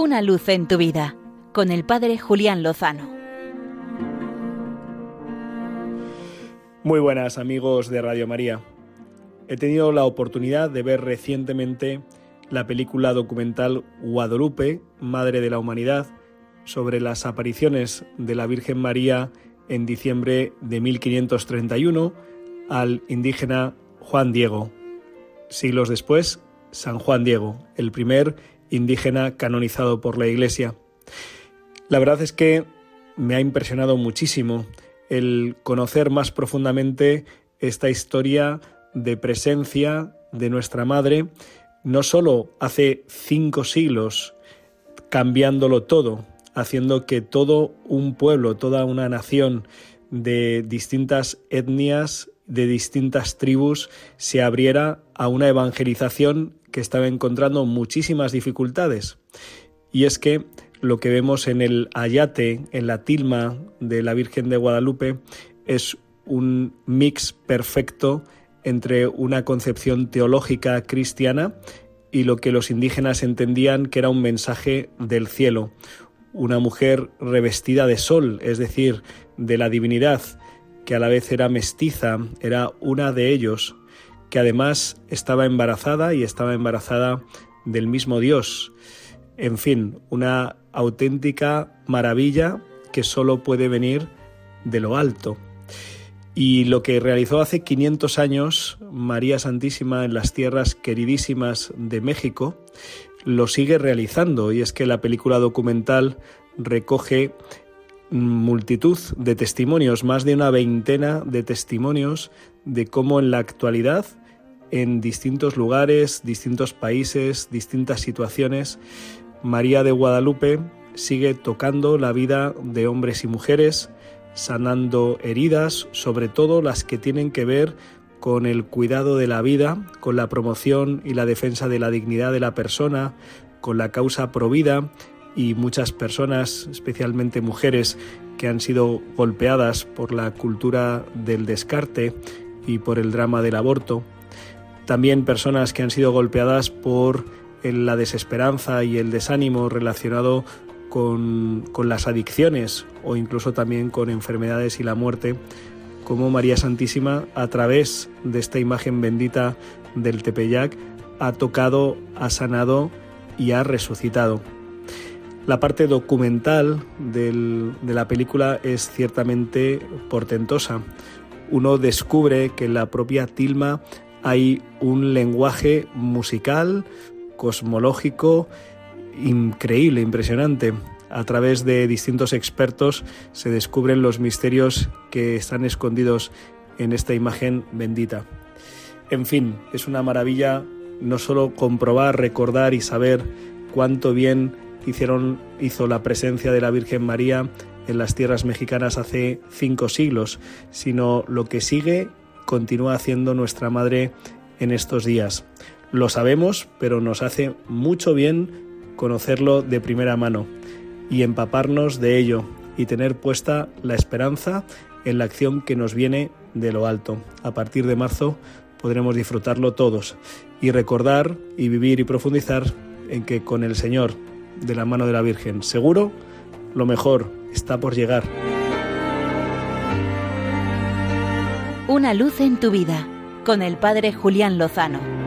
Una luz en tu vida con el Padre Julián Lozano. Muy buenas amigos de Radio María. He tenido la oportunidad de ver recientemente la película documental Guadalupe, Madre de la Humanidad, sobre las apariciones de la Virgen María en diciembre de 1531 al indígena Juan Diego. Siglos después, San Juan Diego, el primer indígena canonizado por la Iglesia. La verdad es que me ha impresionado muchísimo el conocer más profundamente esta historia de presencia de nuestra Madre, no sólo hace cinco siglos, cambiándolo todo, haciendo que todo un pueblo, toda una nación de distintas etnias, de distintas tribus, se abriera a una evangelización que estaba encontrando muchísimas dificultades. Y es que lo que vemos en el ayate, en la tilma de la Virgen de Guadalupe, es un mix perfecto entre una concepción teológica cristiana y lo que los indígenas entendían que era un mensaje del cielo. Una mujer revestida de sol, es decir, de la divinidad, que a la vez era mestiza, era una de ellos, que además estaba embarazada y estaba embarazada del mismo Dios. En fin, una auténtica maravilla que solo puede venir de lo alto. Y lo que realizó hace 500 años María Santísima en las tierras queridísimas de México, lo sigue realizando y es que la película documental recoge multitud de testimonios, más de una veintena de testimonios de cómo en la actualidad, en distintos lugares, distintos países, distintas situaciones, María de Guadalupe sigue tocando la vida de hombres y mujeres, sanando heridas, sobre todo las que tienen que ver con el cuidado de la vida, con la promoción y la defensa de la dignidad de la persona, con la causa provida y muchas personas, especialmente mujeres, que han sido golpeadas por la cultura del descarte y por el drama del aborto. También personas que han sido golpeadas por la desesperanza y el desánimo relacionado con, con, las adicciones o incluso también con enfermedades y la muerte, como María Santísima, a través de esta imagen bendita del Tepeyac, ha tocado, ha sanado y ha resucitado. La parte documental de la película es ciertamente portentosa. Uno descubre que en la propia Tilma hay un lenguaje musical, cosmológico, increíble, impresionante. A través de distintos expertos se descubren los misterios que están escondidos en esta imagen bendita. En fin, es una maravilla no solo comprobar, recordar y saber cuánto bien hicieron, hizo la presencia de la Virgen María en las tierras mexicanas hace cinco siglos, sino lo que sigue continúa haciendo nuestra Madre en estos días. Lo sabemos, pero nos hace mucho bien conocerlo de primera mano y empaparnos de ello y tener puesta la esperanza en la acción que nos viene de lo alto. A partir de marzo podremos disfrutarlo todos y recordar y vivir y profundizar en que con el Señor de la mano de la Virgen. Seguro, lo mejor está por llegar. Una luz en tu vida con el Padre Julián Lozano.